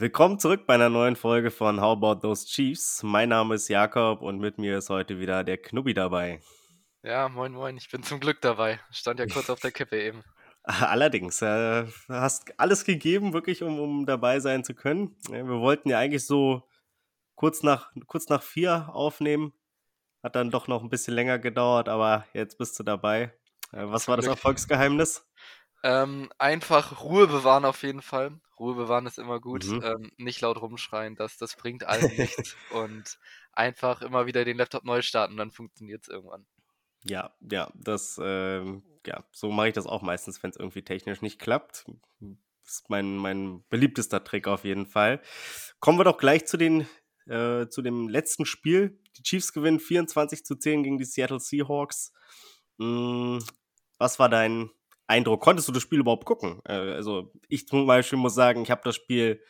Willkommen zurück bei einer neuen Folge von How About Those Chiefs. Mein Name ist Jakob und mit mir ist heute wieder der Knubbi dabei. Ja, moin, moin, ich bin zum Glück dabei. Stand ja kurz auf der Kippe eben. Allerdings, äh, hast alles gegeben, wirklich, um, um dabei sein zu können. Wir wollten ja eigentlich so kurz nach, kurz nach vier aufnehmen. Hat dann doch noch ein bisschen länger gedauert, aber jetzt bist du dabei. Äh, was war das Erfolgsgeheimnis? Ähm, einfach Ruhe bewahren auf jeden Fall. Ruhe bewahren ist immer gut. Mhm. Ähm, nicht laut rumschreien, das, das bringt allen nichts. und einfach immer wieder den Laptop neu starten, dann funktioniert es irgendwann. Ja, ja, das, ähm, ja, so mache ich das auch meistens, wenn es irgendwie technisch nicht klappt. Das ist mein, mein beliebtester Trick auf jeden Fall. Kommen wir doch gleich zu den, äh, zu dem letzten Spiel. Die Chiefs gewinnen 24 zu 10 gegen die Seattle Seahawks. Mm, was war dein Eindruck? Konntest du das Spiel überhaupt gucken? Äh, also ich zum Beispiel muss sagen, ich habe das Spiel,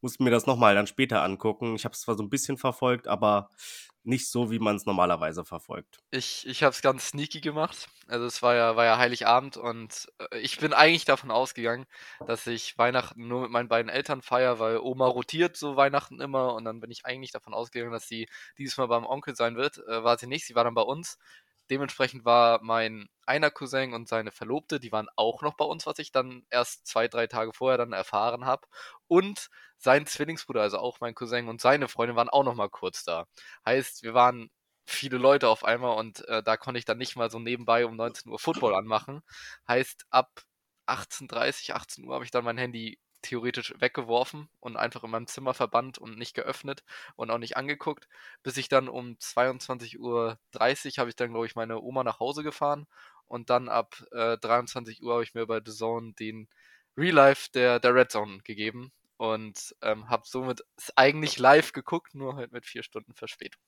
musste mir das nochmal dann später angucken. Ich habe es zwar so ein bisschen verfolgt, aber nicht so, wie man es normalerweise verfolgt. Ich, ich habe es ganz sneaky gemacht. Also es war ja, war ja Heiligabend und äh, ich bin eigentlich davon ausgegangen, dass ich Weihnachten nur mit meinen beiden Eltern feiere, weil Oma rotiert so Weihnachten immer und dann bin ich eigentlich davon ausgegangen, dass sie dieses Mal beim Onkel sein wird. Äh, war sie nicht, sie war dann bei uns. Dementsprechend war mein einer Cousin und seine Verlobte, die waren auch noch bei uns, was ich dann erst zwei, drei Tage vorher dann erfahren habe. Und sein Zwillingsbruder, also auch mein Cousin und seine Freundin waren auch noch mal kurz da. Heißt, wir waren viele Leute auf einmal und äh, da konnte ich dann nicht mal so nebenbei um 19 Uhr Football anmachen. Heißt, ab 18.30, 18 Uhr habe ich dann mein Handy theoretisch weggeworfen und einfach in meinem Zimmer verbannt und nicht geöffnet und auch nicht angeguckt, bis ich dann um 22.30 Uhr habe ich dann, glaube ich, meine Oma nach Hause gefahren und dann ab äh, 23 Uhr habe ich mir bei The Zone den Real Life der, der Red Zone gegeben und ähm, habe somit eigentlich live geguckt, nur halt mit vier Stunden Verspätung.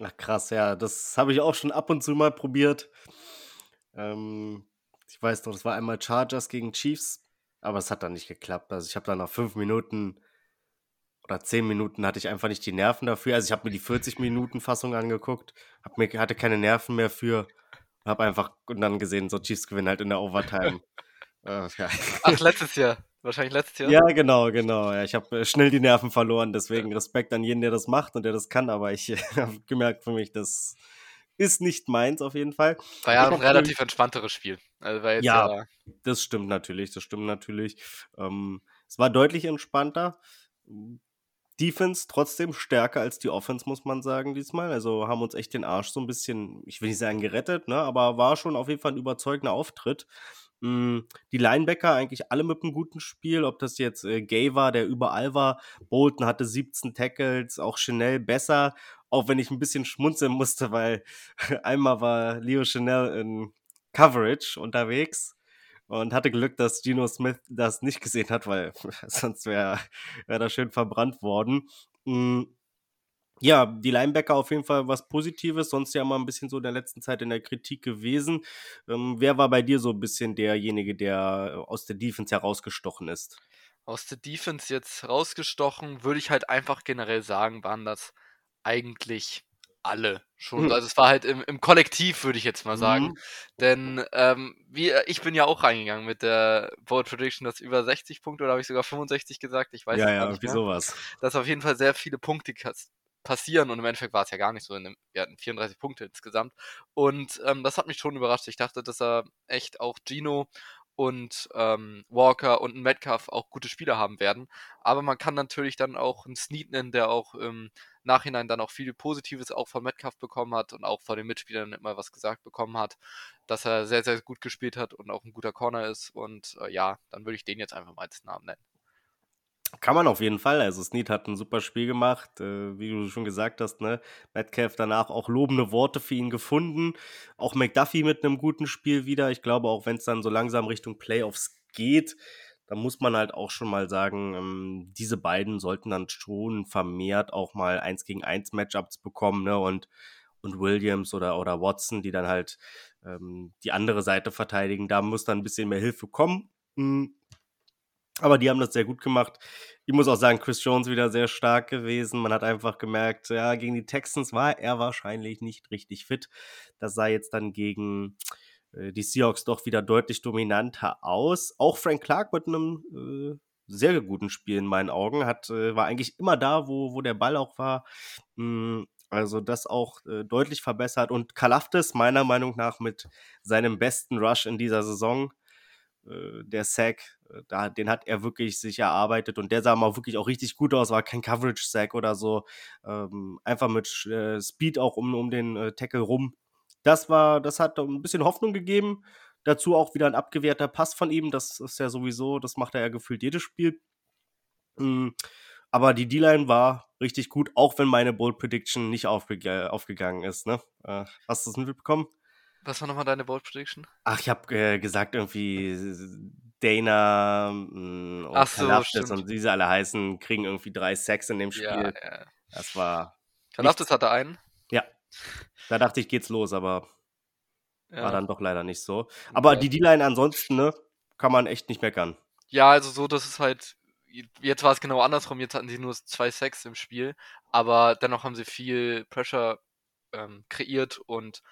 Ach krass, ja, das habe ich auch schon ab und zu mal probiert. Ähm, ich weiß noch, das war einmal Chargers gegen Chiefs, aber es hat dann nicht geklappt. Also ich habe dann nach fünf Minuten oder zehn Minuten hatte ich einfach nicht die Nerven dafür. Also ich habe mir die 40 Minuten Fassung angeguckt, hab mir, hatte keine Nerven mehr für, habe einfach und dann gesehen, so Chiefs gewinnen halt in der Overtime. äh, ja. Ach, letztes Jahr. Wahrscheinlich letztes Jahr. Ja, genau, genau. Ja, ich habe äh, schnell die Nerven verloren, deswegen Respekt an jeden, der das macht und der das kann, aber ich habe gemerkt für mich, das ist nicht meins auf jeden Fall. War ja ein relativ entspannteres Spiel. Also Ja. ja, Das stimmt natürlich, das stimmt natürlich. Ähm, es war deutlich entspannter. Defense trotzdem stärker als die Offense, muss man sagen, diesmal. Also haben uns echt den Arsch so ein bisschen, ich will nicht sagen gerettet, ne, aber war schon auf jeden Fall ein überzeugender Auftritt. Mm, Die Linebacker eigentlich alle mit einem guten Spiel, ob das jetzt äh, Gay war, der überall war. Bolton hatte 17 Tackles, auch Chanel besser, auch wenn ich ein bisschen schmunzeln musste, weil einmal war Leo Chanel in Coverage unterwegs und hatte Glück, dass Geno Smith das nicht gesehen hat, weil sonst wäre wär das schön verbrannt worden. Mm, Ja, die Linebacker auf jeden Fall was Positives, sonst ja mal ein bisschen so in der letzten Zeit in der Kritik gewesen. Ähm, wer war bei dir so ein bisschen derjenige, der äh, aus der Defense herausgestochen ist? aus der Defense jetzt rausgestochen, würde ich halt einfach generell sagen, waren das eigentlich alle schon. Mhm. Also es war halt im, im Kollektiv, würde ich jetzt mal sagen. Mhm. Denn ähm, wir, ich bin ja auch reingegangen mit der Bold Prediction, dass über 60 Punkte oder habe ich sogar 65 gesagt, ich weiß Ja, ja, nicht irgendwie mehr. sowas. dass auf jeden Fall sehr viele Punkte passieren und im Endeffekt war es ja gar nicht so. Wir hatten 34 Punkte insgesamt und ähm, das hat mich schon überrascht. Ich dachte, dass er echt auch Gino und ähm, Walker und Metcalf auch gute Spieler haben werden. Aber man kann natürlich dann auch einen Snead nennen, der auch im Nachhinein dann auch viel Positives auch von Metcalf bekommen hat und auch von den Mitspielern immer was gesagt bekommen hat, dass er sehr, sehr gut gespielt hat und auch ein guter Corner ist. Und äh, ja, dann würde ich den jetzt einfach mal als Namen nennen. Kann man auf jeden Fall. Also Snead hat ein super Spiel gemacht, äh, wie du schon gesagt hast, ne? Metcalf danach auch lobende Worte für ihn gefunden. Auch McDuffie mit einem guten Spiel wieder. Ich glaube, auch wenn es dann so langsam Richtung Playoffs geht, dann muss man halt auch schon mal sagen, ähm, diese beiden sollten dann schon vermehrt auch mal eins gegen eins Matchups bekommen, ne? Und, und Williams oder, oder Watson, die dann halt ähm, die andere Seite verteidigen. Da muss dann ein bisschen mehr Hilfe kommen. Mm. Aber die haben das sehr gut gemacht. Ich muss auch sagen, Chris Jones wieder sehr stark gewesen. Man hat einfach gemerkt, ja, gegen die Texans war er wahrscheinlich nicht richtig fit. Das sah jetzt dann gegen äh, die Seahawks doch wieder deutlich dominanter aus. Auch Frank Clark mit einem äh, sehr guten Spiel in meinen Augen. Hat, äh, war eigentlich immer da, wo, wo der Ball auch war. Mm, also das auch äh, deutlich verbessert. Und Kalaftis meiner Meinung nach mit seinem besten Rush in dieser Saison. Äh, der Sack, äh, da, den hat er wirklich sich erarbeitet und der sah mal wirklich auch richtig gut aus, war kein Coverage-Sack oder so. Ähm, einfach mit äh, Speed auch um, um den äh, Tackle rum. Das war, das hat ein bisschen Hoffnung gegeben. Dazu auch wieder ein abgewehrter Pass von ihm. Das ist ja sowieso, das macht er ja gefühlt jedes Spiel. Mhm. Aber die D-Line war richtig gut, auch wenn meine Bold Prediction nicht aufge aufgegangen ist. Ne? Äh, hast du es mitbekommen? Was war nochmal deine Bold Prediction? Ach, ich habe äh, gesagt, irgendwie Dana mh, und so, Kalaftis und wie sie alle heißen, kriegen irgendwie drei Sacks in dem Spiel. Ja, ja. Das war. Kalaftis hatte einen. Ja. Da dachte ich, geht's los, aber Ja. war dann doch leider nicht so. Aber die D-Line ansonsten, ne, kann man echt nicht meckern. Ja, also so, dass es halt. Jetzt war es genau andersrum. Jetzt hatten sie nur zwei Sacks im Spiel, aber dennoch haben sie viel Pressure ähm, kreiert und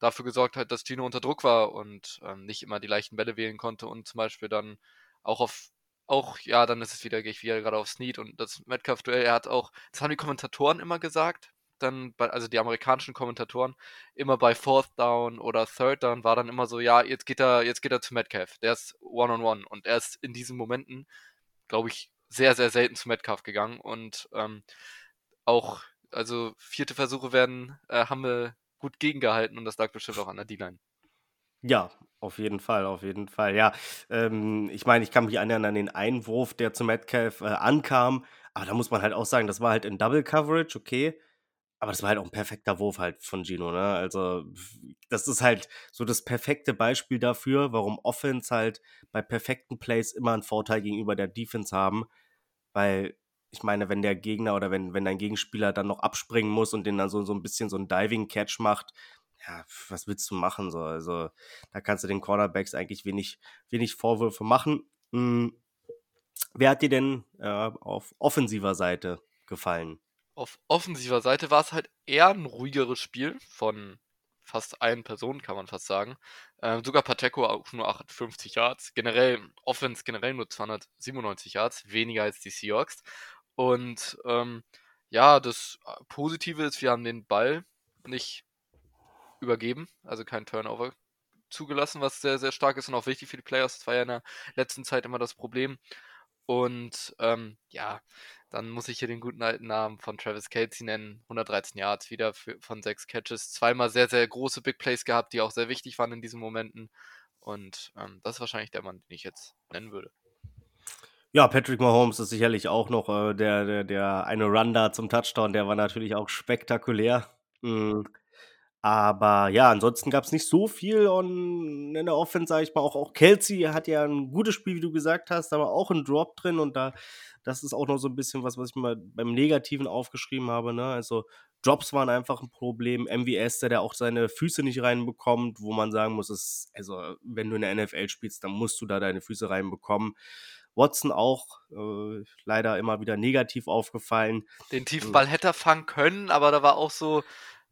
dafür gesorgt halt, dass Gino unter Druck war und ähm, nicht immer die leichten Bälle wählen konnte und zum Beispiel dann auch auf auch, ja, dann ist es wieder, gehe ich wieder gerade auf Snead und das Metcalf-Duell, er hat auch, das haben die Kommentatoren immer gesagt, dann, bei, also die amerikanischen Kommentatoren, immer bei Fourth Down oder Third Down war dann immer so, ja, jetzt geht er, jetzt geht er zu Metcalf, der ist One-on-One und er ist in diesen Momenten, glaube ich, sehr, sehr selten zu Metcalf gegangen und ähm, auch, also vierte Versuche werden, äh, haben wir gut gegengehalten und das lag bestimmt auch an der D-Line. Ja, auf jeden Fall, auf jeden Fall. Ja, ähm, ich meine, ich kann mich erinnern an den Einwurf, der zu Metcalf äh, ankam. Aber da muss man halt auch sagen, das war halt in Double Coverage, okay. Aber das war halt auch ein perfekter Wurf halt von Gino, ne? Also, das ist halt so das perfekte Beispiel dafür, warum Offense halt bei perfekten Plays immer einen Vorteil gegenüber der Defense haben. Weil, ich meine, wenn der Gegner oder wenn, wenn dein Gegenspieler dann noch abspringen muss und den dann so, so ein bisschen so ein Diving-Catch macht, ja, was willst du machen? So? Also, da kannst du den Cornerbacks eigentlich wenig, wenig Vorwürfe machen. Hm. Wer hat dir denn äh, auf offensiver Seite gefallen? Auf offensiver Seite war es halt eher ein ruhigeres Spiel von fast allen Personen, kann man fast sagen. Ähm, sogar Pacheco auch nur 58 Yards. Generell, Offense generell nur 297 Yards, weniger als die Seahawks. Und ähm, ja, das Positive ist, wir haben den Ball nicht übergeben, also kein Turnover zugelassen, was sehr, sehr stark ist und auch wichtig für die Playoffs. Das war ja in der letzten Zeit immer das Problem. Und ähm, ja, dann muss ich hier den guten alten Namen von Travis Kelsey nennen. 113 Yards wieder für, von sechs Catches. Zweimal sehr, sehr große Big Plays gehabt, die auch sehr wichtig waren in diesen Momenten. Und ähm, das ist wahrscheinlich der Mann, den ich jetzt nennen würde. Ja, Patrick Mahomes ist sicherlich auch noch äh, der, der, der eine Run da zum Touchdown, der war natürlich auch spektakulär. Mhm. Aber ja, ansonsten gab es nicht so viel on, in der Offense, sage ich mal. Auch, auch Kelsey hat ja ein gutes Spiel, wie du gesagt hast, aber auch ein Drop drin und da, das ist auch noch so ein bisschen was, was ich mal beim Negativen aufgeschrieben habe. Ne? Also Drops waren einfach ein Problem. MVS, der, der auch seine Füße nicht reinbekommt, wo man sagen muss, ist, also wenn du in der NFL spielst, dann musst du da deine Füße reinbekommen. Watson auch äh, leider immer wieder negativ aufgefallen. Den tiefen Ball hätte er fangen können, aber da war auch so,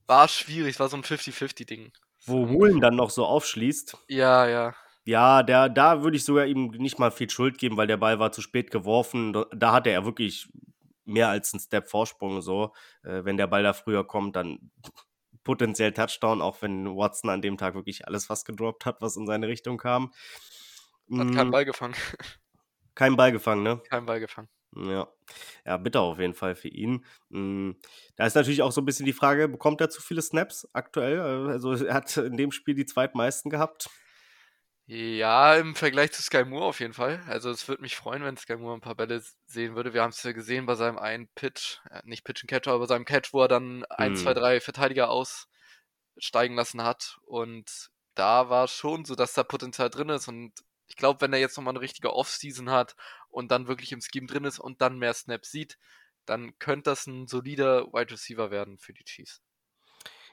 war schwierig, war so ein 50-50-Ding. Wo Woolen dann noch so aufschließt. Ja, ja. Ja, der, da würde ich sogar ihm nicht mal viel Schuld geben, weil der Ball war zu spät geworfen. Da, da hatte er wirklich mehr als einen Step Vorsprung so. Äh, wenn der Ball da früher kommt, dann potenziell Touchdown, auch wenn Watson an dem Tag wirklich alles fast gedroppt hat, was in seine Richtung kam. Hat keinen Ball gefangen. Kein Ball gefangen, ne? Kein Ball gefangen. Ja. ja, bitter auf jeden Fall für ihn. Da ist natürlich auch so ein bisschen die Frage, bekommt er zu viele Snaps aktuell? Also er hat in dem Spiel die zweitmeisten gehabt. Ja, im Vergleich zu Sky Moore auf jeden Fall. Also es würde mich freuen, wenn Sky Moore ein paar Bälle sehen würde. Wir haben es ja gesehen bei seinem einen Pitch, äh, nicht Pitch and Catcher, aber bei seinem Catch, wo er dann ein, zwei, Mhm. drei Verteidiger aussteigen lassen hat. Und da war schon so, dass da Potenzial drin ist. Und ich glaube, wenn er jetzt nochmal eine richtige Off-Season hat und dann wirklich im Scheme drin ist und dann mehr Snaps sieht, dann könnte das ein solider Wide Receiver werden für die Chiefs.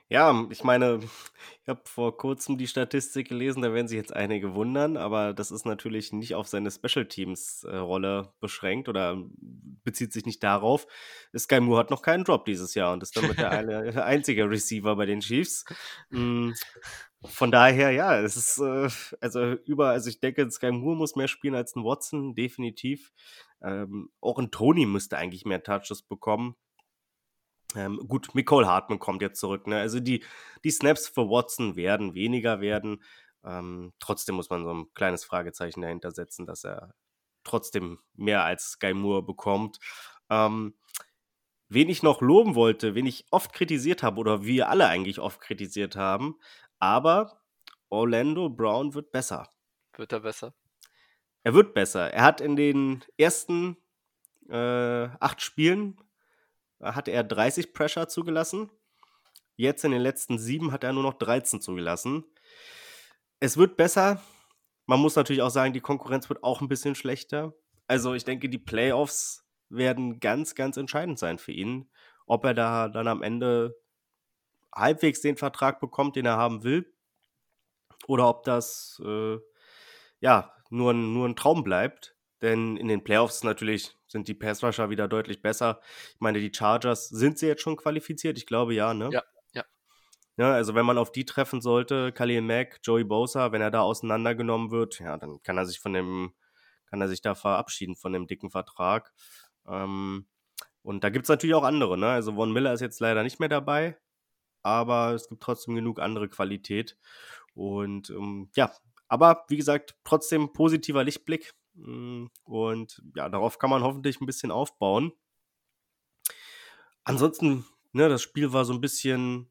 Ja, ich meine, ich habe vor kurzem die Statistik gelesen, da werden sich jetzt einige wundern, aber das ist natürlich nicht auf seine Special Teams äh, Rolle beschränkt oder bezieht sich nicht darauf. Sky Moore hat noch keinen Drop dieses Jahr und ist damit der eine, einzige Receiver bei den Chiefs. Mm, von daher, ja, es ist äh, also über, also ich denke, Sky Moore muss mehr spielen als ein Watson, definitiv. Ähm, auch ein Tony müsste eigentlich mehr Touches bekommen. Ähm, gut, Nicole Hartman kommt jetzt zurück. Ne? Also die, die Snaps für Watson werden weniger werden. Ähm, trotzdem muss man so ein kleines Fragezeichen dahinter setzen, dass er trotzdem mehr als Sky Moore bekommt. Ähm, wen ich noch loben wollte, wen ich oft kritisiert habe oder wir alle eigentlich oft kritisiert haben, aber Orlando Brown wird besser. Wird er besser? Er wird besser. Er hat in den ersten äh, acht Spielen hat er 30 Pressure zugelassen. Jetzt in den letzten sieben hat er nur noch 13 zugelassen. Es wird besser. Man muss natürlich auch sagen, die Konkurrenz wird auch ein bisschen schlechter. Also ich denke, die Playoffs werden ganz, ganz entscheidend sein für ihn. Ob er da dann am Ende halbwegs den Vertrag bekommt, den er haben will. Oder ob das äh, ja nur, nur ein Traum bleibt. Denn in den Playoffs natürlich sind die Passrusher wieder deutlich besser. Ich meine, die Chargers, sind sie jetzt schon qualifiziert? Ich glaube ja, ne? Ja, ja. Ja, also wenn man auf die treffen sollte, Khalil Mack, Joey Bosa, wenn er da auseinandergenommen wird, ja, dann kann er sich von dem, kann er sich da verabschieden von dem dicken Vertrag. Ähm, und da gibt es natürlich auch andere, ne? Also Von Miller ist jetzt leider nicht mehr dabei, aber es gibt trotzdem genug andere Qualität. Und ähm, ja, aber wie gesagt, trotzdem positiver Lichtblick. Mm, und ja, darauf kann man hoffentlich ein bisschen aufbauen. Ansonsten, ne, das Spiel war so ein bisschen.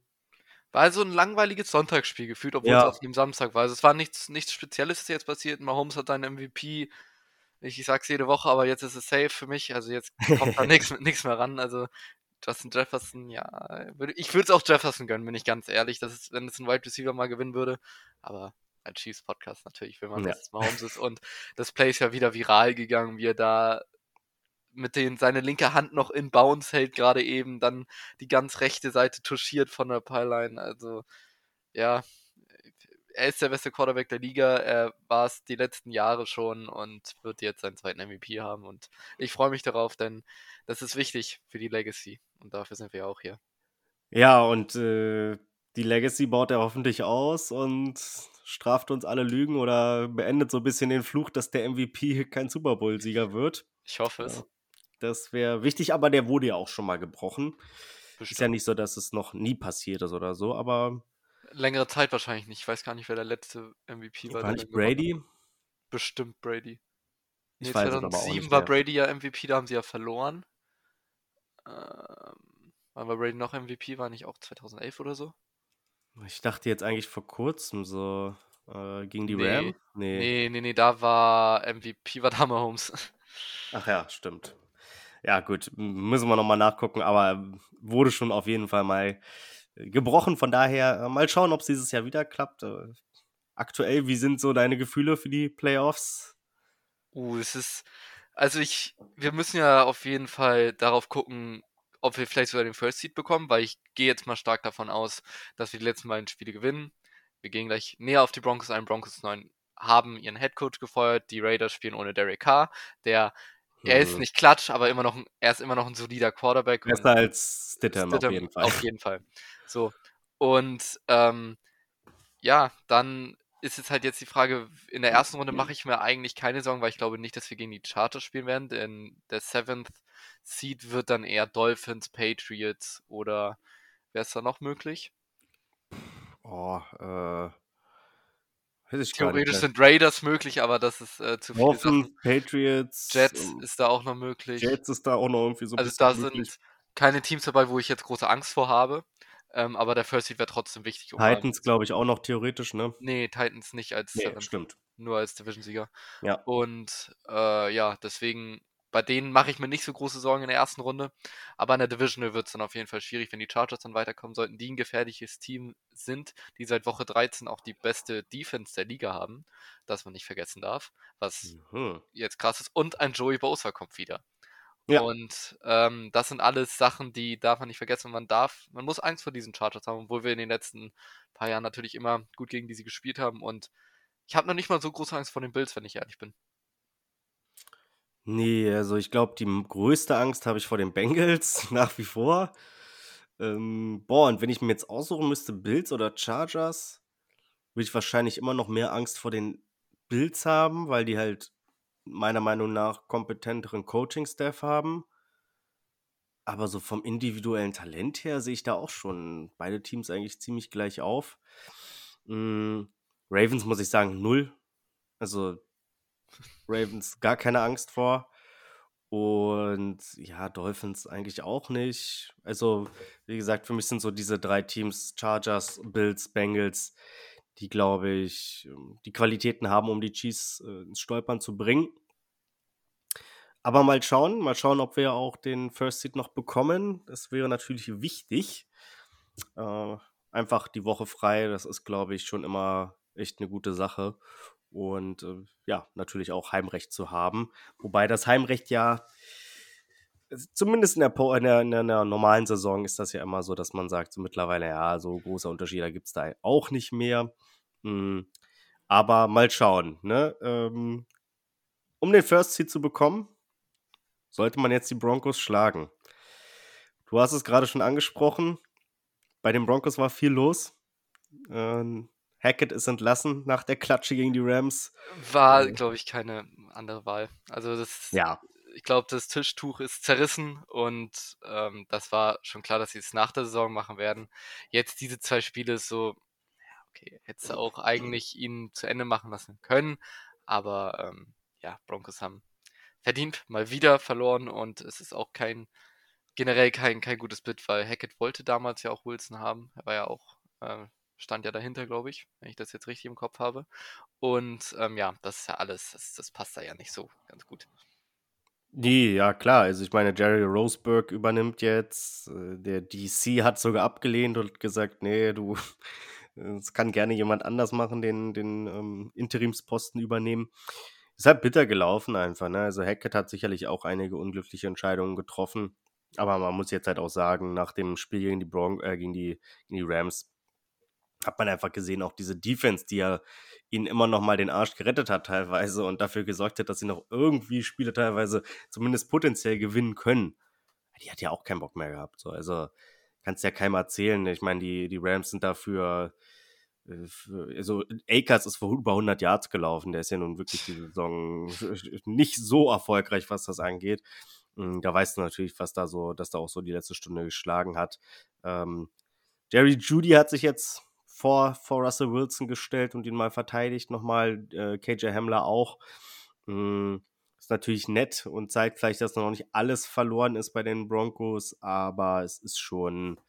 War so ein langweiliges Sonntagsspiel gefühlt, obwohl Ja. es auf dem Samstag war. Also es war nichts, nichts Spezielles jetzt passiert. Mahomes hat seinen MVP. Ich, ich sag's jede Woche, aber jetzt ist es safe für mich. Also jetzt kommt da nichts nichts mehr ran. Also Justin Jefferson, ja, ich würde es auch Jefferson gönnen, bin ich ganz ehrlich, dass es, wenn es ein Wide Receiver mal gewinnen würde. Aber als Chiefs Podcast natürlich will man, Ja. dass es Mahomes ist. Und das Play ist ja wieder viral gegangen, wie er da mit den seine linke Hand noch in Bounce hält, gerade eben, dann die ganz rechte Seite touchiert von der Pylline. Also, ja, er ist der beste Quarterback der Liga. Er war es die letzten Jahre schon und wird jetzt seinen zweiten MVP haben. Und ich freue mich darauf, denn das ist wichtig für die Legacy. Und dafür sind wir ja auch hier. Ja, und äh, die Legacy baut er hoffentlich aus und straft uns alle Lügen oder beendet so ein bisschen den Fluch, dass der MVP kein Super Bowl-Sieger wird. Ich hoffe es. Das wäre wichtig, aber der wurde ja auch schon mal gebrochen. Ist ja Bestimmt. nicht so, dass es noch nie passiert ist oder so, aber Längere Zeit wahrscheinlich nicht. Ich weiß gar nicht, wer der letzte MVP war. war nicht. Brady? Bestimmt Brady. Ich Nee, weiß es aber auch 2007 nicht war. Brady ja MVP, da haben sie ja verloren. Ähm, wann war Brady noch MVP? War nicht auch 2011 oder so? Ich dachte jetzt eigentlich vor kurzem so äh, gegen die Nee. Rams. Nee. Nee, nee, nee, da war MVP, war da Mahomes. Ach ja, stimmt. Ja, gut, müssen wir nochmal nachgucken, aber wurde schon auf jeden Fall mal gebrochen. Von daher äh, mal schauen, ob es dieses Jahr wieder klappt. Äh, Aktuell, wie sind so deine Gefühle für die Playoffs? Uh, es ist. Also ich, wir müssen ja auf jeden Fall darauf gucken, ob wir vielleicht sogar den First Seed bekommen, weil ich gehe jetzt mal stark davon aus, dass wir die letzten beiden Spiele gewinnen. Wir gehen gleich näher auf die Broncos ein. Broncos 9 haben ihren Headcoach gefeuert. Die Raiders spielen ohne Derek Carr. Der, er ist Hm. nicht klatsch, aber immer noch, ein, er ist immer noch ein solider Quarterback. Besser als Stidham auf Stidham jeden Fall. Auf jeden Fall. So. Und ähm, ja, dann ist es halt jetzt die Frage, in der ersten Runde mache ich mir eigentlich keine Sorgen, weil ich glaube nicht, dass wir gegen die Chargers spielen werden, denn der Seventh Seed wird dann eher Dolphins, Patriots oder wäre es da noch möglich? Oh, äh, weiß ich gar nicht. Theoretisch sind Raiders möglich, aber das ist äh, zu viele Dolphins. Patriots, Jets ähm, ist da auch noch möglich. Jets ist da auch noch irgendwie so ein Also bisschen da möglich. sind keine Teams dabei, wo ich jetzt große Angst vor habe. Ähm, aber der First Seed wäre trotzdem wichtig. um Titans, glaube ich, auch noch theoretisch, ne? Nee, Titans nicht als Nee, Seventh, stimmt. nur als Division-Sieger. Ja. Und äh, ja, deswegen, bei denen mache ich mir nicht so große Sorgen in der ersten Runde. Aber in der Divisional wird es dann auf jeden Fall schwierig, wenn die Chargers dann weiterkommen sollten, die ein gefährliches Team sind, die seit Woche 13 auch die beste Defense der Liga haben, das man nicht vergessen darf, was Mhm. jetzt krass ist. Und ein Joey Bosa kommt wieder. Ja. Und ähm, das sind alles Sachen, die darf man nicht vergessen. Man darf, man muss Angst vor diesen Chargers haben, obwohl wir in den letzten paar Jahren natürlich immer gut gegen die sie gespielt haben. Und ich habe noch nicht mal so große Angst vor den Bills, wenn ich ehrlich bin. Nee, also ich glaube, die größte Angst habe ich vor den Bengals nach wie vor. Ähm, boah, und wenn ich mir jetzt aussuchen müsste, Bills oder Chargers, würde ich wahrscheinlich immer noch mehr Angst vor den Bills haben, weil die halt meiner Meinung nach kompetenteren Coaching-Staff haben. Aber so vom individuellen Talent her sehe ich da auch schon beide Teams eigentlich ziemlich gleich auf. Mhm. Ravens muss ich sagen, null. Also Ravens gar keine Angst vor. Und ja, Dolphins eigentlich auch nicht. Also, wie gesagt, für mich sind so diese drei Teams, Chargers, Bills, Bengals, die, glaube ich, ähm, die Qualitäten haben, um die Chiefs äh, ins Stolpern zu bringen. Aber mal schauen, mal schauen, ob wir auch den First Seed noch bekommen. Das wäre natürlich wichtig. Äh, einfach die Woche frei, das ist, glaube ich, schon immer echt eine gute Sache. Und äh, ja, natürlich auch Heimrecht zu haben. Wobei das Heimrecht ja, zumindest in der, in der, in der normalen Saison ist das ja immer so, dass man sagt, so mittlerweile, ja, so große Unterschiede gibt es da auch nicht mehr. Mhm. Aber mal schauen. Ne? Ähm, um den First Seed zu bekommen, sollte man jetzt die Broncos schlagen. Du hast es gerade schon angesprochen. Bei den Broncos war viel los. Ähm, Hackett ist entlassen nach der Klatsche gegen die Rams. War, glaube ich, keine andere Wahl. Also das, ja. ich glaube, das Tischtuch ist zerrissen und ähm, das war schon klar, dass sie es nach der Saison machen werden. Jetzt diese zwei Spiele so, okay, hättest du auch eigentlich ihn zu Ende machen lassen können, aber ähm, ja, Broncos haben verdient mal wieder verloren und es ist auch kein generell kein kein gutes Bit, weil Hackett wollte damals ja auch Wilson haben. Er war ja auch äh, stand ja dahinter, glaube ich, wenn ich das jetzt richtig im Kopf habe. Und ähm, ja, das ist ja alles, das, das passt da ja nicht so ganz gut. Nee, ja klar. Also ich meine, Jerry Roseberg übernimmt jetzt. Äh, der DC hat sogar abgelehnt und gesagt, nee, du, es kann gerne jemand anders machen, den, den ähm, Interimsposten übernehmen. Ist halt bitter gelaufen einfach. Ne? Also Hackett hat sicherlich auch einige unglückliche Entscheidungen getroffen. Aber man muss jetzt halt auch sagen, nach dem Spiel gegen die, Bron äh, gegen die, gegen die Rams hat man einfach gesehen, auch diese Defense, die ja ihnen immer noch mal den Arsch gerettet hat teilweise und dafür gesorgt hat, dass sie noch irgendwie Spiele teilweise zumindest potenziell gewinnen können. Die hat ja auch keinen Bock mehr gehabt. So. Also kannst ja keinem erzählen. Ich meine, die, die Rams sind dafür äh, also Akers ist vor über 100 Yards gelaufen. Der ist ja nun wirklich die Saison nicht so erfolgreich, was das angeht. Hm, da weißt du natürlich, was da so, dass da auch so die letzte Stunde geschlagen hat. Ähm, Jerry Judy hat sich jetzt vor, vor Russell Wilson gestellt und ihn mal verteidigt, nochmal äh, KJ Hamler auch. Mm, ist natürlich nett und zeigt vielleicht, dass noch nicht alles verloren ist bei den Broncos, aber es ist schon,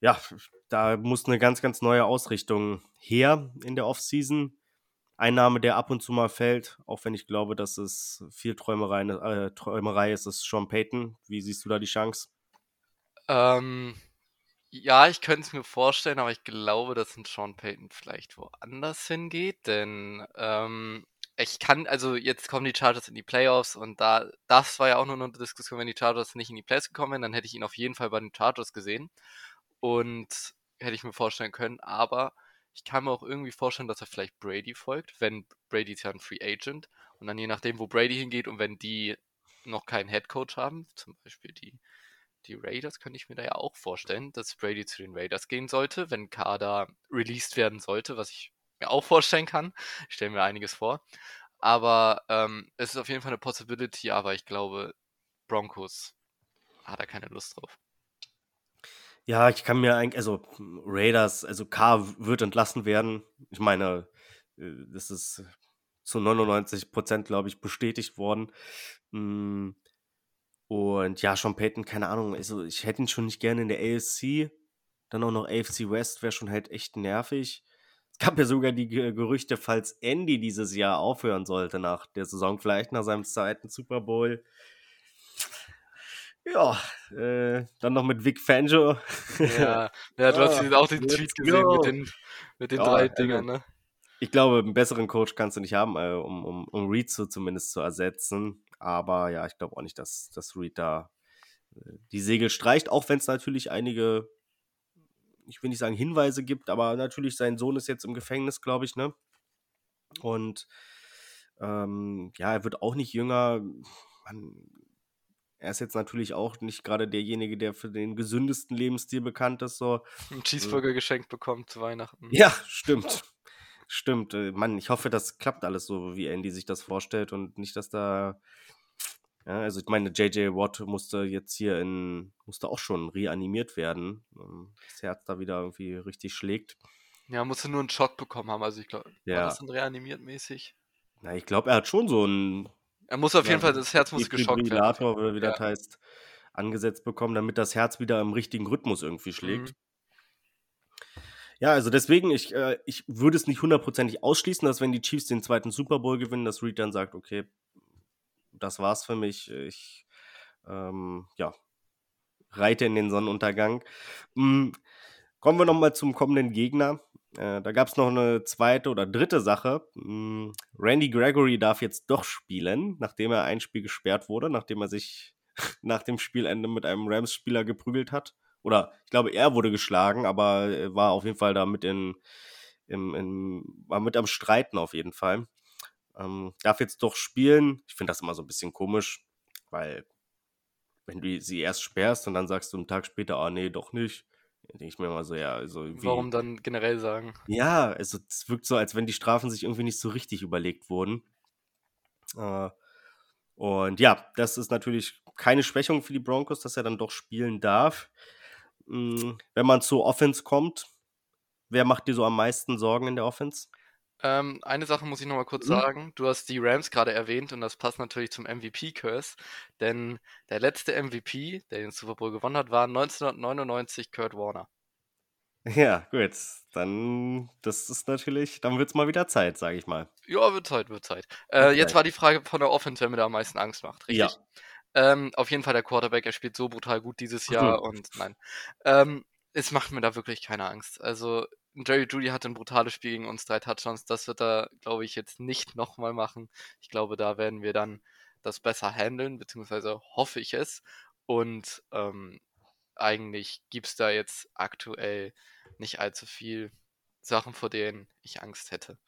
ja, da muss eine ganz, ganz neue Ausrichtung her in der Offseason. Ein Name, der ab und zu mal fällt, auch wenn ich glaube, dass es viel Träumerei, äh, Träumerei ist, ist Sean Payton. Wie siehst du da die Chance? Ähm, ja, ich könnte es mir vorstellen, aber ich glaube, dass ein Sean Payton vielleicht woanders hingeht, denn ähm, ich kann, also jetzt kommen die Chargers in die Playoffs und da, das war ja auch nur eine Diskussion, wenn die Chargers nicht in die Playoffs gekommen wären, dann hätte ich ihn auf jeden Fall bei den Chargers gesehen und hätte ich mir vorstellen können, aber ich kann mir auch irgendwie vorstellen, dass er vielleicht Brady folgt, wenn Brady ist ja ein Free Agent und dann je nachdem, wo Brady hingeht und wenn die noch keinen Head Coach haben, zum Beispiel die die Raiders könnte ich mir da ja auch vorstellen, dass Brady zu den Raiders gehen sollte, wenn Kader released werden sollte, was ich mir auch vorstellen kann. Ich stelle mir einiges vor. Aber ähm, es ist auf jeden Fall eine Possibility, aber ich glaube, Broncos hat er keine Lust drauf. Ja, ich kann mir eigentlich, also Raiders, also K wird entlassen werden. Ich meine, äh, das ist zu 99 Prozent, glaube ich, bestätigt worden. Hm, und ja, Sean Payton, keine Ahnung, also ich hätte ihn schon nicht gerne in der AFC. Dann auch noch AFC West wäre schon halt echt nervig. Es gab ja sogar die Gerüchte, falls Andy dieses Jahr aufhören sollte nach der Saison, vielleicht nach seinem zweiten Super Bowl. Ja, äh, dann noch mit Vic Fangio. Ja, ja du hast auch den Tweet gesehen mit den, mit den ja, drei Dingern, ne? Ich glaube, einen besseren Coach kannst du nicht haben, äh, um, um, um Reed so zumindest zu ersetzen. Aber ja, ich glaube auch nicht, dass, dass Reed da äh, die Segel streicht, auch wenn es natürlich einige, ich will nicht sagen Hinweise gibt, aber natürlich sein Sohn ist jetzt im Gefängnis, glaube ich, ne? Und ähm, ja, er wird auch nicht jünger. Man, er ist jetzt natürlich auch nicht gerade derjenige, der für den gesündesten Lebensstil bekannt ist. So. Ein Cheeseburger äh, geschenkt bekommt zu Weihnachten. Ja, stimmt. Stimmt. Äh, Mann, ich hoffe, das klappt alles so, wie Andy sich das vorstellt und nicht, dass da. Ja, also ich meine, JJ Watt musste jetzt hier in, musste auch schon reanimiert werden. Ähm, das Herz da wieder irgendwie richtig schlägt. Ja, musste nur einen Schock bekommen haben. Also ich glaube, ja. war das dann reanimiert mäßig? Na, ich glaube, er hat schon so ein. Er muss auf ja, jeden Fall, das Herz muss geschockt werden. oder wie das ja. heißt, angesetzt bekommen, damit das Herz wieder im richtigen Rhythmus irgendwie schlägt. Mhm. Ja, also deswegen, ich, äh, ich würde es nicht hundertprozentig ausschließen, dass wenn die Chiefs den zweiten Super Bowl gewinnen, dass Reed dann sagt, okay, das war's für mich. Ich, ähm, ja, reite in den Sonnenuntergang. Mhm. Kommen wir nochmal zum kommenden Gegner. Äh, da gab es noch eine zweite oder dritte Sache. Hm, Randy Gregory darf jetzt doch spielen, nachdem er ein Spiel gesperrt wurde, nachdem er sich nach dem Spielende mit einem Rams-Spieler geprügelt hat. Oder ich glaube, er wurde geschlagen, aber war auf jeden Fall da mit in, in, in war mit am Streiten auf jeden Fall. Ähm, darf jetzt doch spielen. Ich finde das immer so ein bisschen komisch, weil wenn du sie erst sperrst und dann sagst du einen Tag später, ah nee, doch nicht, denke ich mir mal so, ja, also wie, Warum dann generell sagen? Ja, also es wirkt so, als wenn die Strafen sich irgendwie nicht so richtig überlegt wurden. Äh, und ja, das ist natürlich keine Schwächung für die Broncos, dass er dann doch spielen darf. Hm, wenn man zur Offense kommt, wer macht dir so am meisten Sorgen in der Offense? Ähm, eine Sache muss ich noch mal kurz Mhm. sagen. Du hast die Rams gerade erwähnt und das passt natürlich zum MVP-Curse, denn der letzte MVP, der den Super Bowl gewonnen hat, war 1999 Kurt Warner. Ja, gut. Dann, das ist natürlich, dann wird es mal wieder Zeit, sage ich mal. Ja, wird Zeit, wird Zeit. Äh, jetzt war die Frage von der Offense, wer mir da am meisten Angst macht, Ja. Ähm, auf jeden Fall der Quarterback, er spielt so brutal gut dieses Jahr und nein. Ähm, es macht mir da wirklich keine Angst. Also Jerry Judy hatte ein brutales Spiel gegen uns, drei Touchdowns. Das wird er, glaube ich, jetzt nicht nochmal machen. Ich glaube, da werden wir dann das besser handeln, beziehungsweise hoffe ich es. Und ähm, eigentlich gibt es da jetzt aktuell nicht allzu viel Sachen, vor denen ich Angst hätte.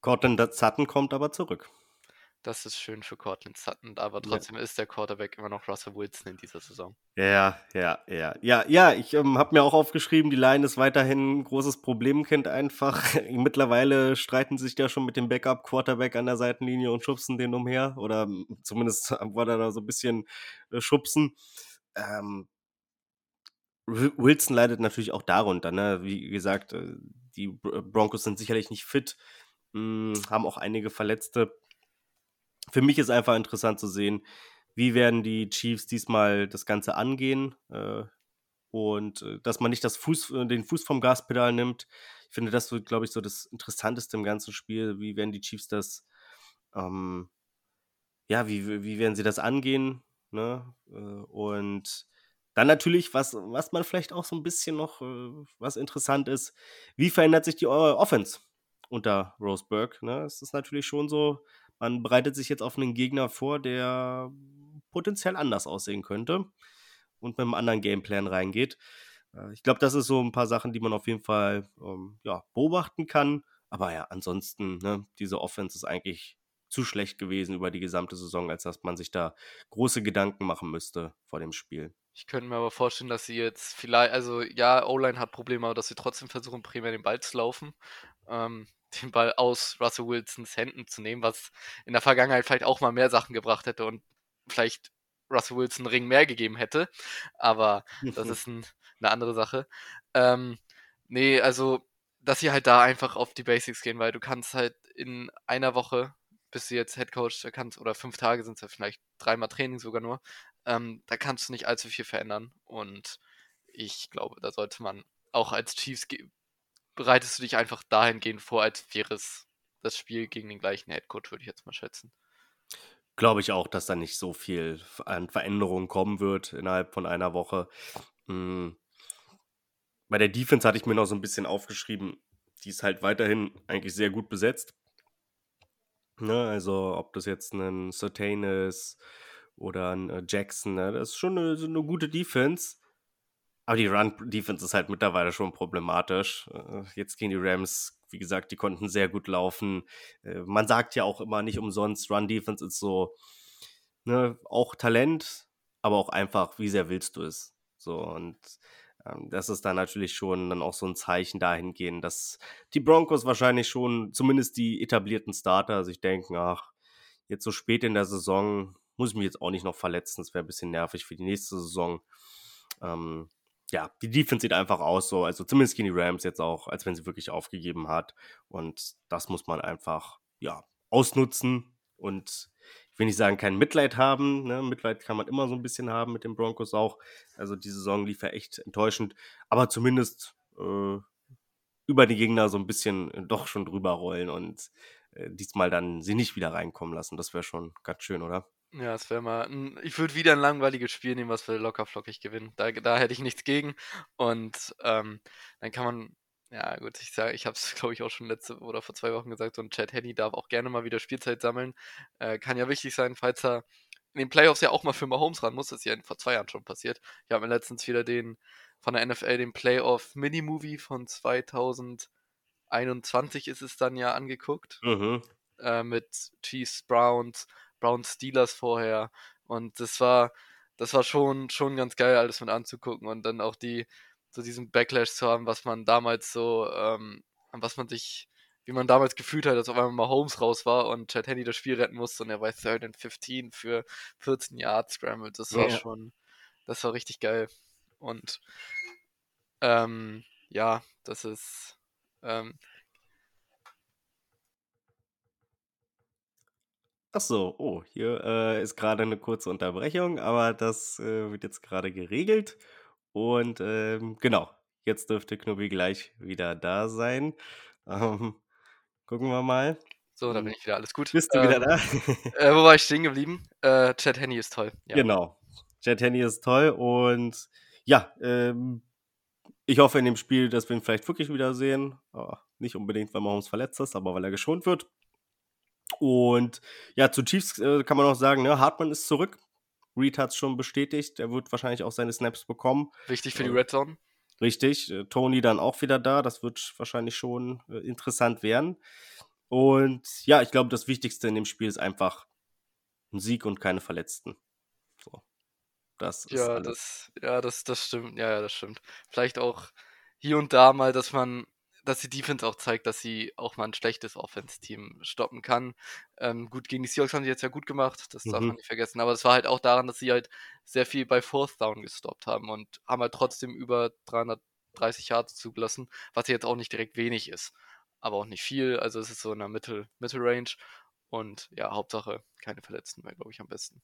Cortland Sutton kommt aber zurück. Das ist schön für Cortland Sutton, aber trotzdem ja. ist der Quarterback immer noch Russell Wilson in dieser Saison. Ja, ja, ja. Ja, ja, ich ähm, habe mir auch aufgeschrieben, die Line ist weiterhin ein großes Problemkind einfach. Mittlerweile streiten sich da schon mit dem Backup-Quarterback an der Seitenlinie und schubsen den umher. Oder zumindest war da so ein bisschen äh, Schubsen. Ähm, Wilson leidet natürlich auch darunter. Ne? Wie gesagt, äh, die Broncos sind sicherlich nicht fit, mh, hm, haben auch einige Verletzte für mich ist einfach interessant zu sehen, wie werden die Chiefs diesmal das Ganze angehen äh, und äh, dass man nicht das Fuß, äh, den Fuß vom Gaspedal nimmt. Ich finde, das wird, glaube ich, so das Interessanteste im ganzen Spiel. Wie werden die Chiefs das, ähm, ja, wie, wie werden sie das angehen? Ne? Äh, und dann natürlich, was, was man vielleicht auch so ein bisschen noch, was interessant ist, wie verändert sich die Offense unter Roseburg? Ne? Es ist natürlich schon so, man bereitet sich jetzt auf einen Gegner vor, der potenziell anders aussehen könnte und mit einem anderen Gameplan reingeht. Äh, ich glaube, das ist so ein paar Sachen, die man auf jeden Fall ähm, ja, beobachten kann. Aber ja, ansonsten, ne, diese Offense ist eigentlich zu schlecht gewesen über die gesamte Saison, als dass man sich da große Gedanken machen müsste vor dem Spiel. Ich könnte mir aber vorstellen, dass sie jetzt vielleicht, also ja, O-Line hat Probleme, aber dass sie trotzdem versuchen, primär den Ball zu laufen. Ähm, den Ball aus Russell Wilsons Händen zu nehmen, was in der Vergangenheit vielleicht auch mal mehr Sachen gebracht hätte und vielleicht Russell Wilson Ring mehr gegeben hätte. Aber das ist ein, eine andere Sache. Ähm, nee, also, dass sie halt da einfach auf die Basics gehen, weil du kannst halt in einer Woche, bis du jetzt Head Coach kannst, oder fünf Tage sind es ja vielleicht dreimal Training sogar nur, ähm, da kannst du nicht allzu viel verändern. Und ich glaube, da sollte man auch als Chiefs bereitest du dich einfach dahingehend vor, als wäre es das Spiel gegen den gleichen Headcoach, würde ich jetzt mal schätzen. Glaube ich auch, dass da nicht so viel an Veränderungen kommen wird innerhalb von einer Woche. Mhm. Bei der Defense hatte ich mir noch so ein bisschen aufgeschrieben, die ist halt weiterhin eigentlich sehr gut besetzt. Ne, also ob das jetzt ein Certain ist oder ein äh, Jackson, ne? Das ist schon eine, so 'ne gute Defense. Aber die Run-Defense ist halt mittlerweile schon problematisch. Äh, jetzt gegen die Rams, wie gesagt, die konnten sehr gut laufen. Äh, man sagt ja auch immer nicht umsonst, Run-Defense ist so, ne, auch Talent, aber auch einfach, wie sehr willst du es? So, und ähm, das ist dann natürlich schon dann auch so ein Zeichen dahingehend, dass die Broncos wahrscheinlich schon zumindest die etablierten Starter sich denken, ach, jetzt so spät in der Saison muss ich mich jetzt auch nicht noch verletzen. Das wäre ein bisschen nervig für die nächste Saison. Ähm, ja, die Defense sieht einfach aus so, also zumindest gegen die Rams jetzt auch, als wenn sie wirklich aufgegeben hat. Und das muss man einfach, ja, ausnutzen und ich will nicht sagen, kein Mitleid haben. Ne? Mitleid kann man immer so ein bisschen haben mit den Broncos auch. Also die Saison lief ja echt enttäuschend, aber zumindest äh, über die Gegner so ein bisschen äh, doch schon drüber rollen und äh, diesmal dann sie nicht wieder reinkommen lassen. Das wäre schon ganz schön, oder? Ja, es wäre mal. Ein, ich würde wieder ein langweiliges Spiel nehmen, was wir locker flockig gewinnen. Da, da hätte ich nichts gegen. Und ähm, dann kann man. Ja, gut, ich sage, ich habe es, glaube ich, auch schon letzte oder vor zwei Wochen gesagt, so ein Chad Henney darf auch gerne mal wieder Spielzeit sammeln. Äh, kann ja wichtig sein, falls er in den Playoffs ja auch mal für Mahomes ran muss. Das ist ja vor zwei Jahren schon passiert. Ich habe mir letztens wieder den von der NFL den Playoff Mini-Movie von 2021 ist es dann ja angeguckt. Mhm. Äh, mit Chiefs, Browns, Browns Steelers vorher. Und das war, das war schon, schon ganz geil, alles mit anzugucken und dann auch die, so diesen Backlash zu haben, was man damals so, ähm, was man sich, wie man damals gefühlt hat, als auf einmal mal Holmes raus war und Chad Henney das Spiel retten musste und er war Third and 15 für 14 Yards Scrambled. Das war Ja. schon, das war richtig geil. Und ähm, ja, das ist, ähm, Ach so, oh, hier äh, ist gerade eine kurze Unterbrechung, aber das äh, wird jetzt gerade geregelt. Und ähm, genau, jetzt dürfte Knubi gleich wieder da sein. Ähm, gucken wir mal. so, da Hm, bin ich wieder, alles gut. Bist du wieder Ähm, da? äh, wo war ich stehen geblieben? Äh, Chad Henney ist toll. Ja. Genau. Jet Henny ist toll und ja, ähm, ich hoffe in dem Spiel, dass wir ihn vielleicht wirklich wiedersehen. Oh, nicht unbedingt, weil Mahomes verletzt ist, aber weil er geschont wird. Und ja, zu Chiefs äh, kann man auch sagen, ne, Hartmann ist zurück. Reed hat es schon bestätigt. Er wird wahrscheinlich auch seine Snaps bekommen. Wichtig für die Äh, Red Zone. Richtig. Äh, Tony dann auch wieder da. Das wird wahrscheinlich schon äh, interessant werden. Und ja, ich glaube, das Wichtigste in dem Spiel ist einfach ein Sieg und keine Verletzten. So. Das ist Ja, alles. das, ja, das, das stimmt. Ja, ja, das stimmt. Vielleicht auch hier und da mal, dass man, dass die Defense auch zeigt, dass sie auch mal ein schlechtes Offense-Team stoppen kann. Ähm, gut, gegen die Seahawks haben sie jetzt ja gut gemacht, das darf man Mhm. nicht vergessen. Aber das war halt auch daran, dass sie halt sehr viel bei Fourth Down gestoppt haben und haben halt trotzdem über 330 Yards zugelassen, was jetzt auch nicht direkt wenig ist. Aber auch nicht viel. Also es ist so in der Mittel, Mittelrange. Und ja, Hauptsache keine Verletzten wäre, glaube ich, am besten.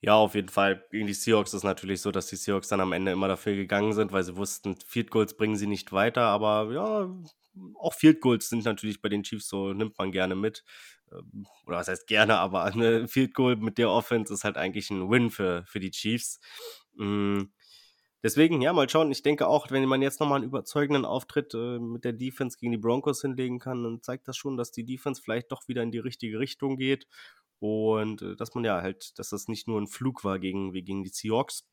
Ja, auf jeden Fall. Gegen die Seahawks ist natürlich so, dass die Seahawks dann am Ende immer dafür gegangen sind, weil sie wussten, Field Goals bringen sie nicht weiter. Aber ja, auch Field Goals sind natürlich bei den Chiefs so, nimmt man gerne mit. Ähm, Oder was heißt gerne, aber ein Field Goal mit der Offense ist halt eigentlich ein Win für, für die Chiefs. Mm, Deswegen, ja, mal schauen. Ich denke auch, wenn man jetzt nochmal einen überzeugenden Auftritt äh, mit der Defense gegen die Broncos hinlegen kann, dann zeigt das schon, dass die Defense vielleicht doch wieder in die richtige Richtung geht. Und äh, dass man ja halt, dass das nicht nur ein Flug war gegen, wie gegen die Seahawks.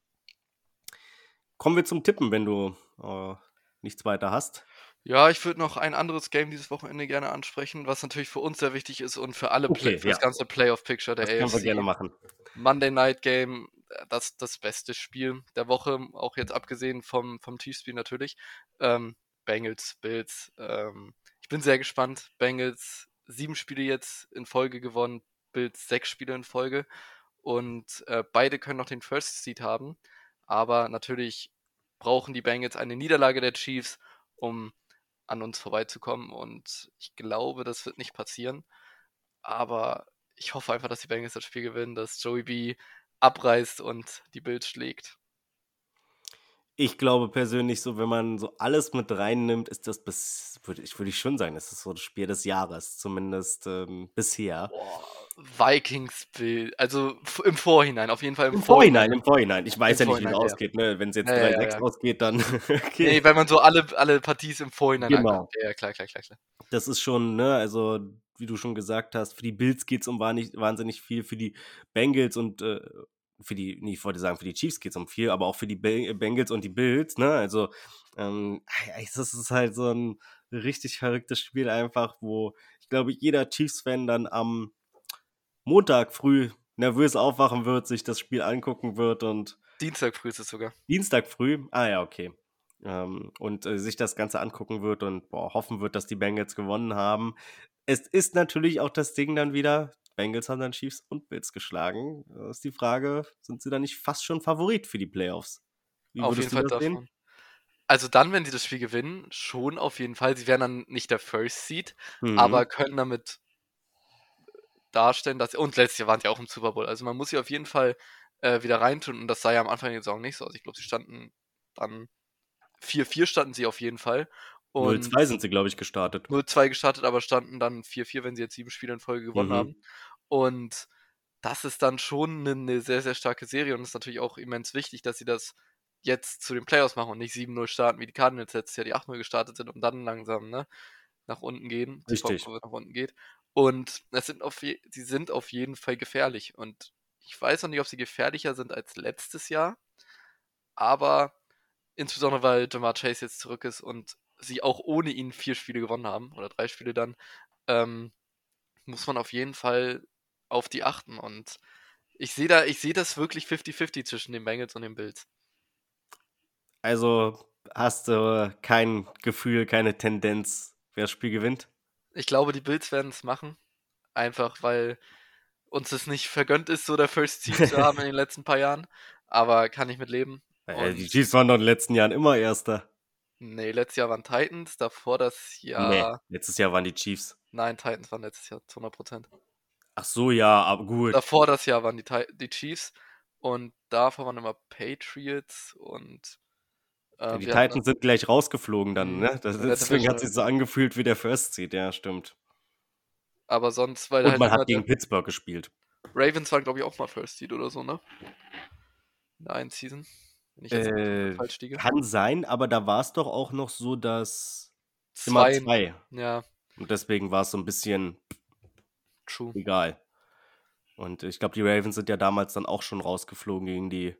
Kommen wir zum Tippen, wenn du äh, nichts weiter hast. Ja, ich würde noch ein anderes Game dieses Wochenende gerne ansprechen, was natürlich für uns sehr wichtig ist und für alle Okay, für das ja. ganze Playoff-Picture der Das können wir AFC. gerne machen. Monday Night Game, äh, das das beste Spiel der Woche, auch jetzt abgesehen vom, vom Chiefs-Spiel natürlich. Ähm, Bengals, Bills. Ähm, ich bin sehr gespannt. Bengals sieben Spiele jetzt in Folge gewonnen, Bills sechs Spiele in Folge. Und äh, beide können noch den First Seed haben. Aber natürlich brauchen die Bengals eine Niederlage der Chiefs, um an uns vorbeizukommen. Und ich glaube, das wird nicht passieren. Aber ich hoffe einfach, dass die Bengals das Spiel gewinnen, dass Joey B abreißt und die Bills schlägt. Ich glaube persönlich so, wenn man so alles mit reinnimmt, ist das bis, würde ich, würde ich schon sagen, das ist so das Spiel des Jahres, zumindest ähm, bisher. Boah, Vikings Bill, also im Vorhinein, auf jeden Fall im, Im Vorhinein, im Vorhinein. Ich weiß Im ja nicht, wie es Vorhinein, ja. ausgeht, ne? Wenn es jetzt Ja, ja, 3-6 ja. ausgeht, dann okay. Nee, wenn man so alle, alle Partien im Vorhinein Genau. anguckt. Ja, klar, klar, klar, klar. Das ist schon, ne, also wie du schon gesagt hast, für die Bills geht es um wahnsinnig viel, für die Bengals und äh, für die, nee, ich wollte sagen, für die Chiefs geht es um viel, aber auch für die Bengals und die Bills, ne? Also, ähm, das ist halt so ein richtig verrücktes Spiel einfach, wo ich glaube, jeder Chiefs-Fan dann am Montag früh nervös aufwachen wird, sich das Spiel angucken wird und. Dienstag früh ist es sogar. Dienstag früh? Ah ja, okay. Ähm, und äh, sich das Ganze angucken wird und boah, hoffen wird, dass die Bengals gewonnen haben. Es ist natürlich auch das Ding dann wieder, Bengals haben dann Chiefs und Bills geschlagen. Da ist die Frage, sind sie dann nicht fast schon Favorit für die Playoffs? Wie auf jeden Fall davon. Also dann, wenn sie das Spiel gewinnen, schon auf jeden Fall. Sie wären dann nicht der First Seed, mhm. aber können damit darstellen, dass und letztes Jahr waren sie auch im Super Bowl. Also man muss sie auf jeden Fall äh, wieder reintun und das sah ja am Anfang der Saison nicht so aus. Ich glaube, sie standen dann 4-4 standen sie auf jeden Fall. 0-2 sind sie, glaube ich, gestartet. 0-2 gestartet, aber standen dann 4-4, wenn sie jetzt sieben Spiele in Folge gewonnen mhm. haben. Und das ist dann schon eine, sehr, sehr starke Serie und ist natürlich auch immens wichtig, dass sie das jetzt zu den Playoffs machen und nicht 7-0 starten, wie die Cardinals jetzt ja die 8-0 gestartet sind und dann langsam ne, nach unten gehen, die Richtig. nach unten geht. Und es sind auf je, sie sind auf jeden Fall gefährlich. Und ich weiß noch nicht, ob sie gefährlicher sind als letztes Jahr, aber insbesondere weil Jamar Chase jetzt zurück ist und sie auch ohne ihn vier Spiele gewonnen haben, oder drei Spiele dann, ähm, muss man auf jeden Fall auf die achten. Und ich sehe da, ich sehe das wirklich 50-50 zwischen den Bengals und den Bills. Also hast du kein Gefühl, keine Tendenz, wer das Spiel gewinnt? Ich glaube, die Bills werden es machen. Einfach weil uns es nicht vergönnt ist, so der First Seed zu haben in den letzten paar Jahren. Aber kann ich mit leben. Äh, die Chiefs waren doch in den letzten Jahren immer Erster. Nee, letztes Jahr waren Titans, davor das Jahr. Nee, letztes Jahr waren die Chiefs. Nein, Titans waren letztes Jahr zu 100%. Ach so, ja, aber gut. Davor das Jahr waren die, die Chiefs und davor waren immer Patriots und. Äh, die Titans sind gleich rausgeflogen dann, ne? Das, deswegen hat sich so angefühlt wie der First Seed, ja, stimmt. Aber sonst, weil Und halt man hat gegen Pittsburgh gespielt. Ravens waren, glaube ich, auch mal First Seed oder so, ne? In der einen Season. Wenn ich jetzt äh, falsch liege. Kann sein, aber da war es doch auch noch so, dass zwei, immer zwei. Ja. Und deswegen war es so ein bisschen True. egal. Und ich glaube, die Ravens sind ja damals dann auch schon rausgeflogen gegen die.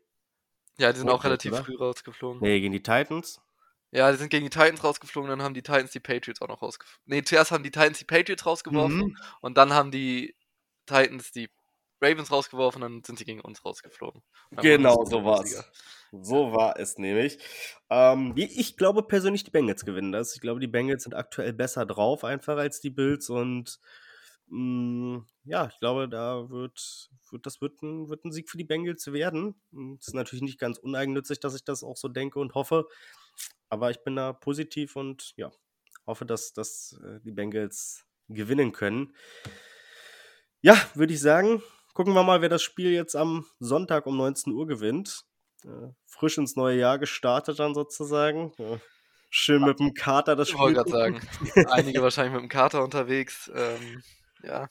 Ja, die sind auch relativ oder? früh rausgeflogen. Nee, gegen die Titans. Ja, die sind gegen die Titans rausgeflogen, dann haben die Titans die Patriots auch noch rausgeworfen. Nee, zuerst haben die Titans die Patriots rausgeworfen mhm. und dann haben die Titans die Ravens rausgeworfen, dann sind sie gegen uns rausgeflogen. Genau, so war's. So war es nämlich. Ähm, ich glaube persönlich, die Bengals gewinnen das. Ich glaube, die Bengals sind aktuell besser drauf, einfach als die Bills. Und mh, mm, ja, ich glaube, da wird, wird das wird ein, wird ein Sieg für die Bengals werden. Es ist natürlich nicht ganz uneigennützig, dass ich das auch so denke und hoffe. Aber ich bin da positiv und ja, hoffe, dass, dass äh, die Bengals gewinnen können. Ja, würde ich sagen, gucken wir mal, wer das Spiel jetzt am Sonntag um 19 Uhr gewinnt. Frisch ins neue Jahr gestartet dann sozusagen. Ja. Schön mit dem Kater das Spiel. Ich wollte gerade sagen, einige wahrscheinlich mit dem Kater unterwegs. Ähm, ja.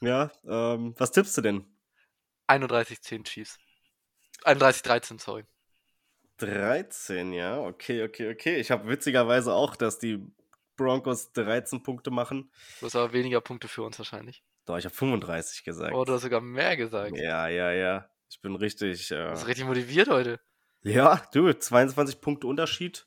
Ja, ähm, was tippst du denn? 31-10 Chiefs. 31-13, sorry. 13, ja, okay, okay, okay. Ich habe witzigerweise auch, dass die Broncos 13 Punkte machen. Du hast aber weniger Punkte für uns wahrscheinlich. Doch, ich habe 35 gesagt. Oh, du hast sogar mehr gesagt. Ja, ja, ja. Ich bin richtig. Äh, du bist richtig motiviert heute. Ja, du, 22 Punkte Unterschied.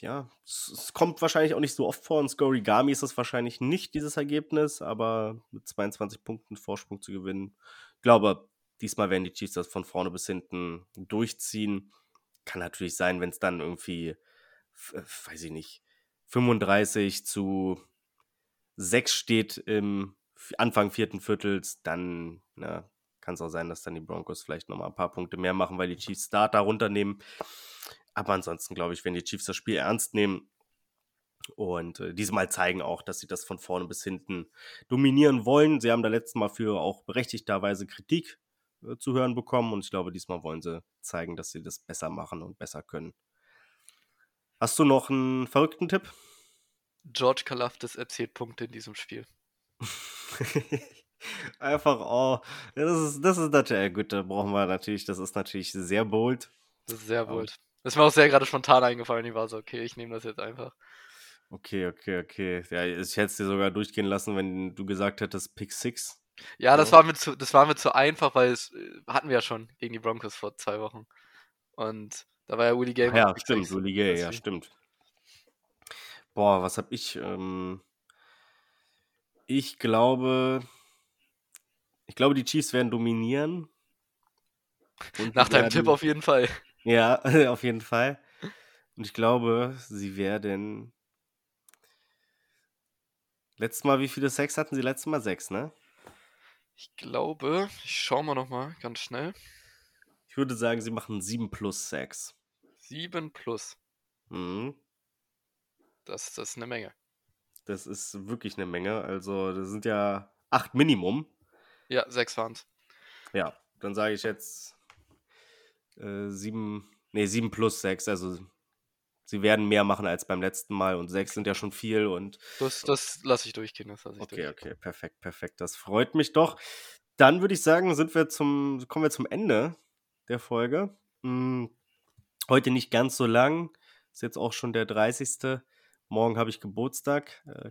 Ja, es, es, kommt wahrscheinlich auch nicht so oft vor. In Scorigami ist es wahrscheinlich nicht dieses Ergebnis, aber mit 22 Punkten Vorsprung zu gewinnen. Ich glaube, diesmal werden die Chiefs das von vorne bis hinten durchziehen. Kann natürlich sein, wenn es dann irgendwie, weiß ich nicht, 35 zu 6 steht im Anfang vierten Viertels, dann na, kann es auch sein, dass dann die Broncos vielleicht nochmal ein paar Punkte mehr machen, weil die Chiefs Starter runternehmen. Aber ansonsten glaube ich, wenn die Chiefs das Spiel ernst nehmen und äh, diesmal zeigen auch, dass sie das von vorne bis hinten dominieren wollen. Sie haben da letztes Mal für auch berechtigterweise Kritik äh, zu hören bekommen und ich glaube, diesmal wollen sie zeigen, dass sie das besser machen und besser können. Hast du noch einen verrückten Tipp? George Kalafdis erzielt Punkte in diesem Spiel. Einfach, oh, das ist, das ist natürlich, gut, da brauchen wir natürlich, das ist natürlich sehr bold. Das ist sehr bold. Das ist mir auch sehr gerade spontan eingefallen. Ich war so, okay, ich nehme das jetzt einfach. Okay, okay, okay. Ja, ich hätte es dir sogar durchgehen lassen, wenn du gesagt hättest Pick 6. Ja, das Ja. war mir zu, das war mir zu einfach, weil es äh, hatten wir ja schon gegen die Broncos vor zwei Wochen. Und da war ja Willie Gay. Ja, stimmt. Willie Gay, ja, stimmt. Boah, was hab ich? Ähm, ich glaube, ich glaube, die Chiefs werden dominieren. Und Nach deinem Tipp werden- auf jeden Fall. Ja, auf jeden Fall. Und ich glaube, sie werden. Letztes Mal, wie viele Sex hatten sie? Letztes Mal sechs, ne? Ich glaube, ich schau mal nochmal ganz schnell. Ich würde sagen, sie machen sieben plus Sex. 7 plus. Mhm. Das, das ist eine Menge. Das ist wirklich eine Menge. Also, das sind ja acht Minimum. Ja, 6 waren's. Ja, dann sage ich jetzt äh, sieben, nee, sieben plus sechs. Also, sie werden mehr machen als beim letzten Mal und sechs sind ja schon viel und Das, das lasse ich durchgehen. Das lasse ich Okay, durch. okay, perfekt, perfekt. Das freut mich doch. Dann würde ich sagen, sind wir zum, kommen wir zum Ende der Folge. Hm, heute nicht ganz so lang. Ist jetzt auch schon der 30. Morgen habe ich Geburtstag. Äh,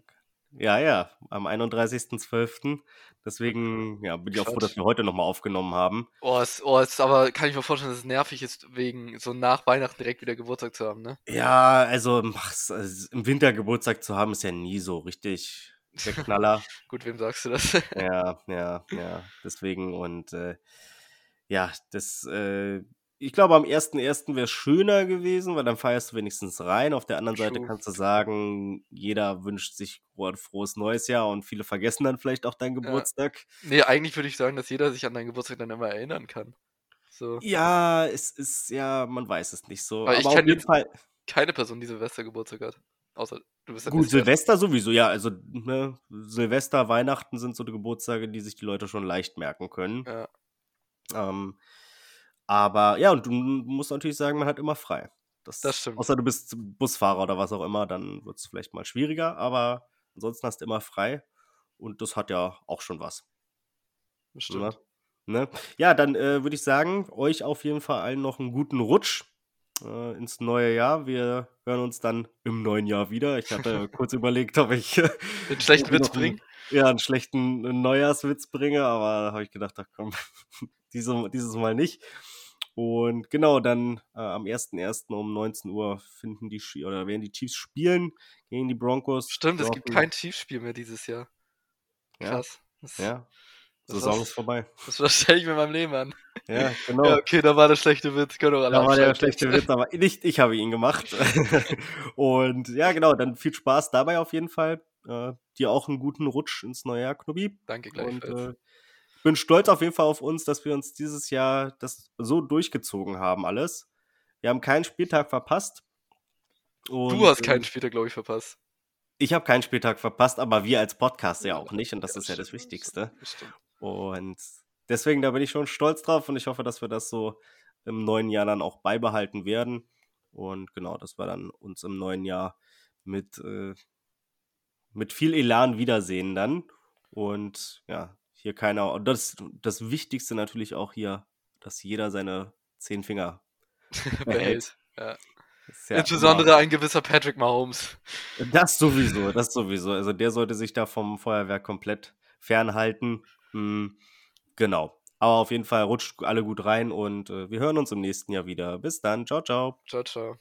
ja, ja, am 31.12. Deswegen ja, bin ich auch froh, dass wir heute nochmal aufgenommen haben. Oh, es, oh, es, aber kann ich mir vorstellen, dass es nervig ist, wegen so nach Weihnachten direkt wieder Geburtstag zu haben, ne? Ja, also, ach, also im Winter Geburtstag zu haben, ist ja nie so richtig der Knaller. Gut, wem sagst du das? Ja, ja, ja. Deswegen und äh, ja, das, äh, ich glaube, am 1.1. wäre es schöner gewesen, weil dann feierst du wenigstens rein. Auf der anderen Seite True. kannst du sagen, jeder wünscht sich froh- frohes neues Jahr und viele vergessen dann vielleicht auch deinen Geburtstag. nee, eigentlich würde ich sagen, dass jeder sich an deinen Geburtstag dann immer erinnern kann. So. Ja, es ist, ja, man weiß es nicht so. Aber Aber, ich auf kenn jeden jetzt- Fall, Keine Person, die Silvester Geburtstag hat. Außer du bist gut. Silvester sowieso, ja, also ne, Silvester, Weihnachten sind so die Geburtstage, die sich die Leute schon leicht merken können. Ja. Ähm, aber ja, und du musst natürlich sagen, man hat immer frei. Das, Das stimmt. Außer du bist Busfahrer oder was auch immer, dann wird es vielleicht mal schwieriger, aber ansonsten hast du immer frei. Und das hat ja auch schon was. Bestimmt. Ne? Ja, dann äh, würde ich sagen, euch auf jeden Fall allen noch einen guten Rutsch äh, ins neue Jahr. Wir hören uns dann im neuen Jahr wieder. Ich hatte kurz überlegt, ob ich Den schlechten Witz einen- bringen. ja, einen schlechten Neujahrswitz bringe, aber da habe ich gedacht, ach komm, diese, dieses Mal nicht. Und genau, dann äh, am 1.1. um 19 Uhr finden die oder werden die Chiefs spielen gegen die Broncos. Stimmt, es gibt kein Chiefs-Spiel mehr dieses Jahr. Ja, Krass. Das, ja. Das Saison ist vorbei. das, das stelle ich mir in meinem Leben an. Ja, genau. Ja, okay, da war der schlechte Witz. Können doch alle Da war der schlechte Witz, aber nicht ich habe ihn gemacht. Und ja, genau, dann viel Spaß dabei auf jeden Fall. Äh, dir auch einen guten Rutsch ins neue Jahr, Knubi. Danke Und gleichfalls. äh, ich bin stolz auf jeden Fall auf uns, dass wir uns dieses Jahr das so durchgezogen haben, alles. Wir haben keinen Spieltag verpasst. Und, du hast ähm, keinen Spieltag, glaube ich, verpasst. Ich habe keinen Spieltag verpasst, aber wir als Podcast ja auch nicht. Und das ja, ist ja das Wichtigste. Das stimmt. Und deswegen, da bin ich schon stolz drauf und ich hoffe, dass wir das so im neuen Jahr dann auch beibehalten werden. Und genau, dass wir dann uns im neuen Jahr mit, äh, mit viel Elan wiedersehen dann. Und ja, hier keiner, und das, das Wichtigste natürlich auch hier, dass jeder seine zehn Finger Behält. Ja. Ja Insbesondere ein gewisser Patrick Mahomes. Das sowieso, das sowieso. Also der sollte sich da vom Feuerwerk komplett fernhalten. Hm, genau. Aber auf jeden Fall rutscht alle gut rein und äh, wir hören uns im nächsten Jahr wieder. Bis dann. Ciao, ciao. Ciao, ciao.